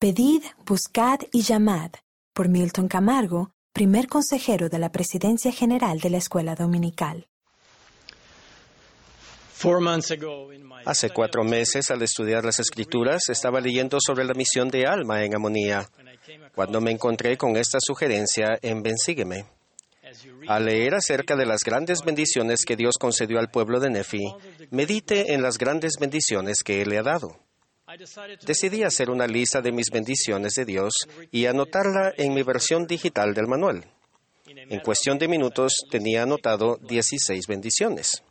Pedid, buscad y llamad, por Milton Camargo, primer consejero de la Presidencia General de la Escuela Dominical. Hace cuatro meses, al estudiar las Escrituras, estaba leyendo sobre la misión de alma en Amonía, cuando me encontré con esta sugerencia en Bensígueme. Al leer acerca de las grandes bendiciones que Dios concedió al pueblo de Nefi, medite en las grandes bendiciones que Él le ha dado. Decidí hacer una lista de mis bendiciones de Dios y anotarla en mi versión digital del manual. En cuestión de minutos tenía anotado 16 bendiciones.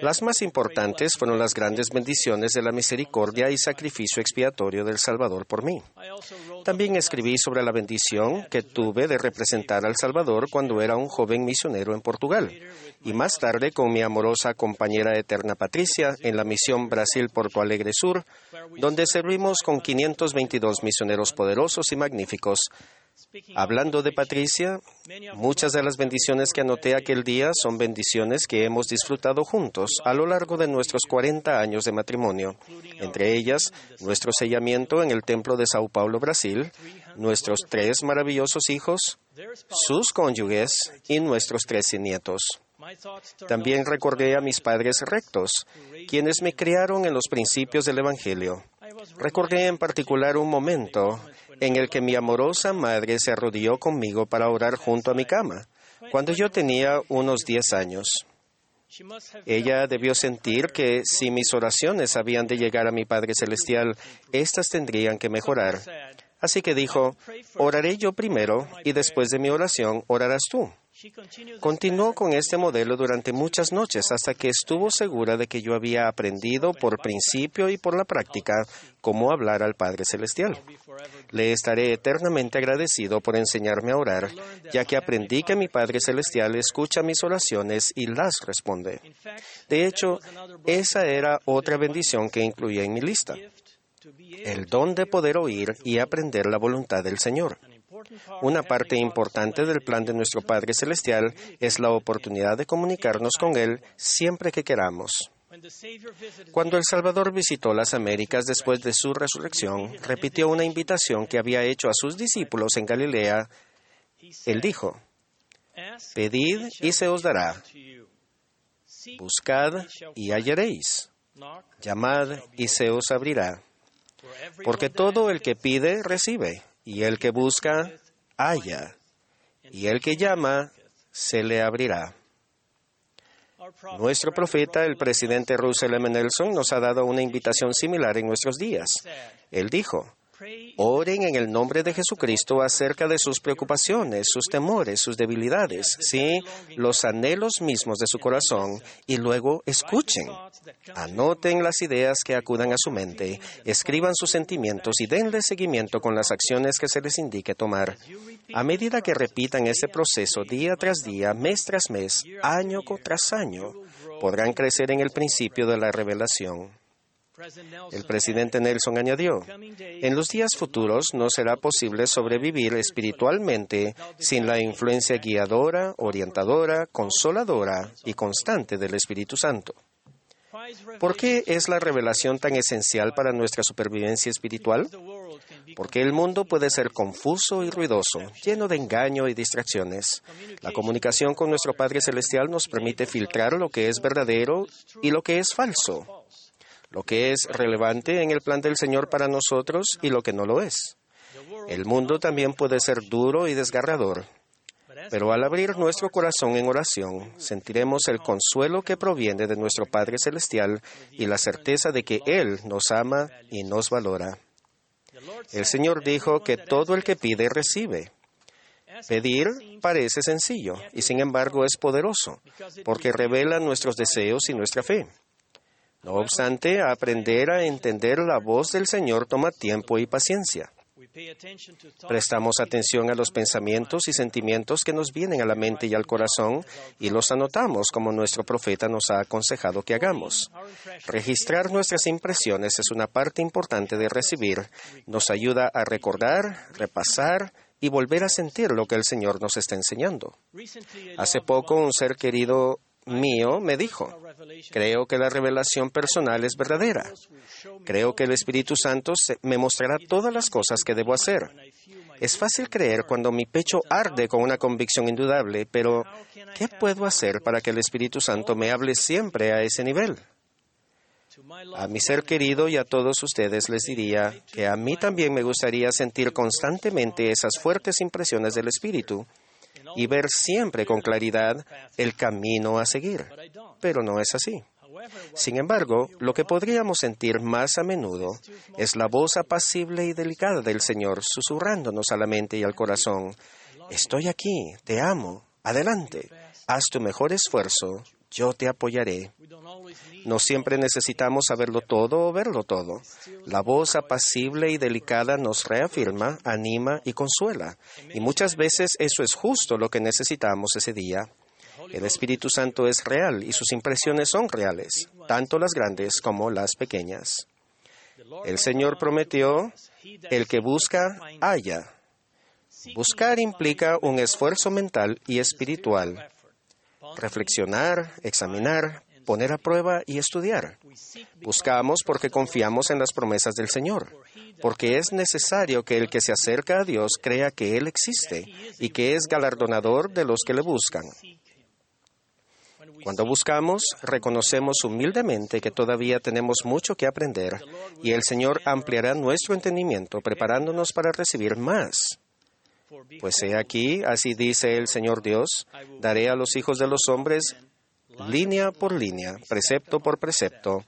Las más importantes fueron las grandes bendiciones de la misericordia y sacrificio expiatorio del Salvador por mí. También escribí sobre la bendición que tuve de representar al Salvador cuando era un joven misionero en Portugal y más tarde con mi amorosa compañera eterna Patricia en la misión Brasil-Porto Alegre Sur, donde servimos con 522 misioneros poderosos y magníficos Hablando de Patricia, muchas de las bendiciones que anoté aquel día son bendiciones que hemos disfrutado juntos a lo largo de nuestros 40 años de matrimonio, entre ellas nuestro sellamiento en el Templo de Sao Paulo, Brasil, nuestros tres maravillosos hijos, sus cónyuges y nuestros trece nietos. También recordé a mis padres rectos, quienes me criaron en los principios del Evangelio. Recordé en particular un momento en el que mi amorosa madre se arrodilló conmigo para orar junto a mi cama, cuando yo tenía unos 10 años. Ella debió sentir que si mis oraciones habían de llegar a mi Padre Celestial, éstas tendrían que mejorar. Así que dijo, oraré yo primero y después de mi oración orarás tú. Continuó con este modelo durante muchas noches hasta que estuvo segura de que yo había aprendido por principio y por la práctica cómo hablar al Padre Celestial. Le estaré eternamente agradecido por enseñarme a orar, ya que aprendí que mi Padre Celestial escucha mis oraciones y las responde. De hecho, esa era otra bendición que incluía en mi lista, el don de poder oír y aprender la voluntad del Señor. Una parte importante del plan de nuestro Padre Celestial es la oportunidad de comunicarnos con Él siempre que queramos. Cuando el Salvador visitó las Américas después de su resurrección, repitió una invitación que había hecho a sus discípulos en Galilea. Él dijo, Pedid y se os dará. Buscad y hallaréis. Llamad y se os abrirá. Porque todo el que pide, recibe y el que busca, halla, y el que llama, se le abrirá. Nuestro profeta, el presidente Russell M. Nelson, nos ha dado una invitación similar en nuestros días. Él dijo, Oren en el nombre de Jesucristo acerca de sus preocupaciones, sus temores, sus debilidades, sí, los anhelos mismos de su corazón, y luego escuchen. Anoten las ideas que acudan a su mente, escriban sus sentimientos y denle seguimiento con las acciones que se les indique tomar. A medida que repitan ese proceso día tras día, mes tras mes, año tras año, podrán crecer en el principio de la revelación. El presidente Nelson añadió, en los días futuros no será posible sobrevivir espiritualmente sin la influencia guiadora, orientadora, consoladora y constante del Espíritu Santo. ¿Por qué es la revelación tan esencial para nuestra supervivencia espiritual? Porque el mundo puede ser confuso y ruidoso, lleno de engaño y distracciones. La comunicación con nuestro Padre Celestial nos permite filtrar lo que es verdadero y lo que es falso lo que es relevante en el plan del Señor para nosotros y lo que no lo es. El mundo también puede ser duro y desgarrador, pero al abrir nuestro corazón en oración, sentiremos el consuelo que proviene de nuestro Padre Celestial y la certeza de que Él nos ama y nos valora. El Señor dijo que todo el que pide recibe. Pedir parece sencillo y sin embargo es poderoso, porque revela nuestros deseos y nuestra fe. No obstante, aprender a entender la voz del Señor toma tiempo y paciencia. Prestamos atención a los pensamientos y sentimientos que nos vienen a la mente y al corazón y los anotamos como nuestro profeta nos ha aconsejado que hagamos. Registrar nuestras impresiones es una parte importante de recibir. Nos ayuda a recordar, repasar y volver a sentir lo que el Señor nos está enseñando. Hace poco un ser querido mío me dijo, creo que la revelación personal es verdadera. Creo que el Espíritu Santo me mostrará todas las cosas que debo hacer. Es fácil creer cuando mi pecho arde con una convicción indudable, pero ¿qué puedo hacer para que el Espíritu Santo me hable siempre a ese nivel? A mi ser querido y a todos ustedes les diría que a mí también me gustaría sentir constantemente esas fuertes impresiones del Espíritu y ver siempre con claridad el camino a seguir. Pero no es así. Sin embargo, lo que podríamos sentir más a menudo es la voz apacible y delicada del Señor susurrándonos a la mente y al corazón, Estoy aquí, te amo, adelante, haz tu mejor esfuerzo, yo te apoyaré. No siempre necesitamos saberlo todo o verlo todo. La voz apacible y delicada nos reafirma, anima y consuela. Y muchas veces eso es justo lo que necesitamos ese día. El Espíritu Santo es real y sus impresiones son reales, tanto las grandes como las pequeñas. El Señor prometió, el que busca, haya. Buscar implica un esfuerzo mental y espiritual. Reflexionar, examinar, poner a prueba y estudiar. Buscamos porque confiamos en las promesas del Señor, porque es necesario que el que se acerca a Dios crea que Él existe y que es galardonador de los que le buscan. Cuando buscamos, reconocemos humildemente que todavía tenemos mucho que aprender y el Señor ampliará nuestro entendimiento preparándonos para recibir más. Pues he aquí, así dice el Señor Dios, daré a los hijos de los hombres línea por línea, precepto por precepto,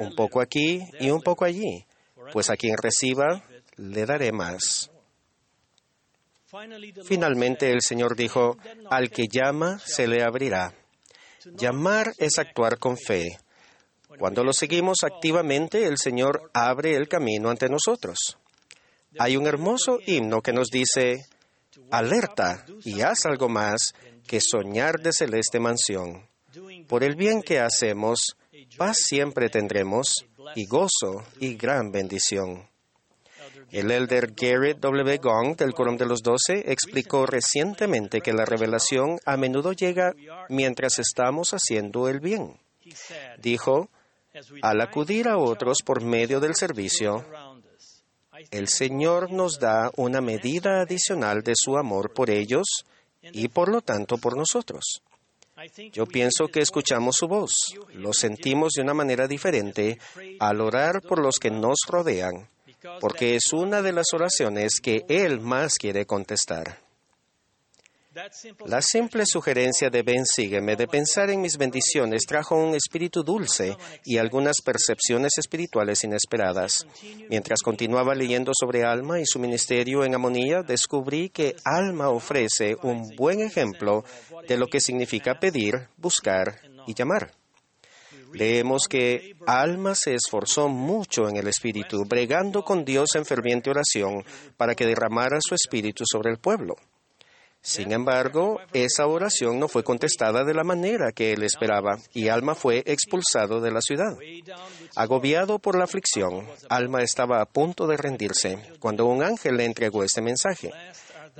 un poco aquí y un poco allí, pues a quien reciba le daré más. Finalmente el Señor dijo, al que llama se le abrirá. Llamar es actuar con fe. Cuando lo seguimos activamente, el Señor abre el camino ante nosotros. Hay un hermoso himno que nos dice, alerta y haz algo más que soñar de celeste mansión. Por el bien que hacemos, paz siempre tendremos y gozo y gran bendición. El elder Garrett W. Gong del Quórum de los Doce explicó recientemente que la revelación a menudo llega mientras estamos haciendo el bien. Dijo, al acudir a otros por medio del servicio, el Señor nos da una medida adicional de su amor por ellos y por lo tanto por nosotros. Yo pienso que escuchamos su voz, lo sentimos de una manera diferente al orar por los que nos rodean, porque es una de las oraciones que Él más quiere contestar. La simple sugerencia de Ben Sígueme de pensar en mis bendiciones trajo un espíritu dulce y algunas percepciones espirituales inesperadas. Mientras continuaba leyendo sobre Alma y su ministerio en Amonía, descubrí que Alma ofrece un buen ejemplo de lo que significa pedir, buscar y llamar. Leemos que Alma se esforzó mucho en el Espíritu, bregando con Dios en ferviente oración para que derramara su Espíritu sobre el pueblo. Sin embargo, esa oración no fue contestada de la manera que él esperaba y Alma fue expulsado de la ciudad. Agobiado por la aflicción, Alma estaba a punto de rendirse cuando un ángel le entregó este mensaje.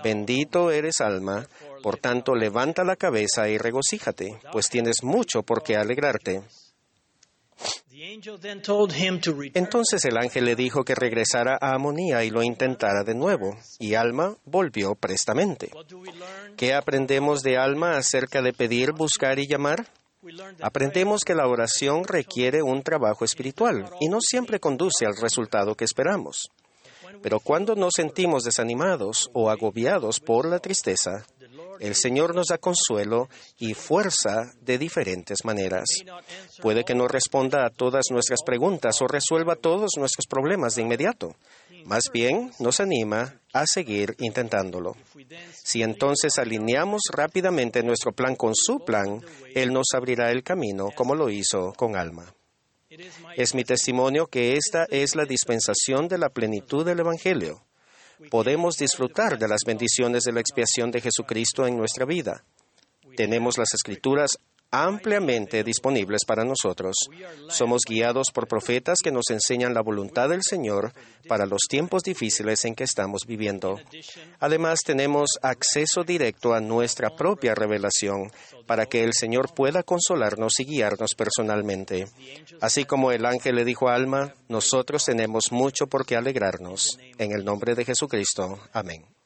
Bendito eres Alma, por tanto levanta la cabeza y regocíjate, pues tienes mucho por qué alegrarte. Entonces el ángel le dijo que regresara a Amonía y lo intentara de nuevo, y Alma volvió prestamente. ¿Qué aprendemos de Alma acerca de pedir, buscar y llamar? Aprendemos que la oración requiere un trabajo espiritual y no siempre conduce al resultado que esperamos. Pero cuando nos sentimos desanimados o agobiados por la tristeza, el Señor nos da consuelo y fuerza de diferentes maneras. Puede que no responda a todas nuestras preguntas o resuelva todos nuestros problemas de inmediato. Más bien, nos anima a seguir intentándolo. Si entonces alineamos rápidamente nuestro plan con su plan, Él nos abrirá el camino como lo hizo con Alma. Es mi testimonio que esta es la dispensación de la plenitud del Evangelio podemos disfrutar de las bendiciones de la expiación de Jesucristo en nuestra vida. Tenemos las escrituras ampliamente disponibles para nosotros. Somos guiados por profetas que nos enseñan la voluntad del Señor para los tiempos difíciles en que estamos viviendo. Además, tenemos acceso directo a nuestra propia revelación para que el Señor pueda consolarnos y guiarnos personalmente. Así como el ángel le dijo a Alma, nosotros tenemos mucho por qué alegrarnos. En el nombre de Jesucristo. Amén.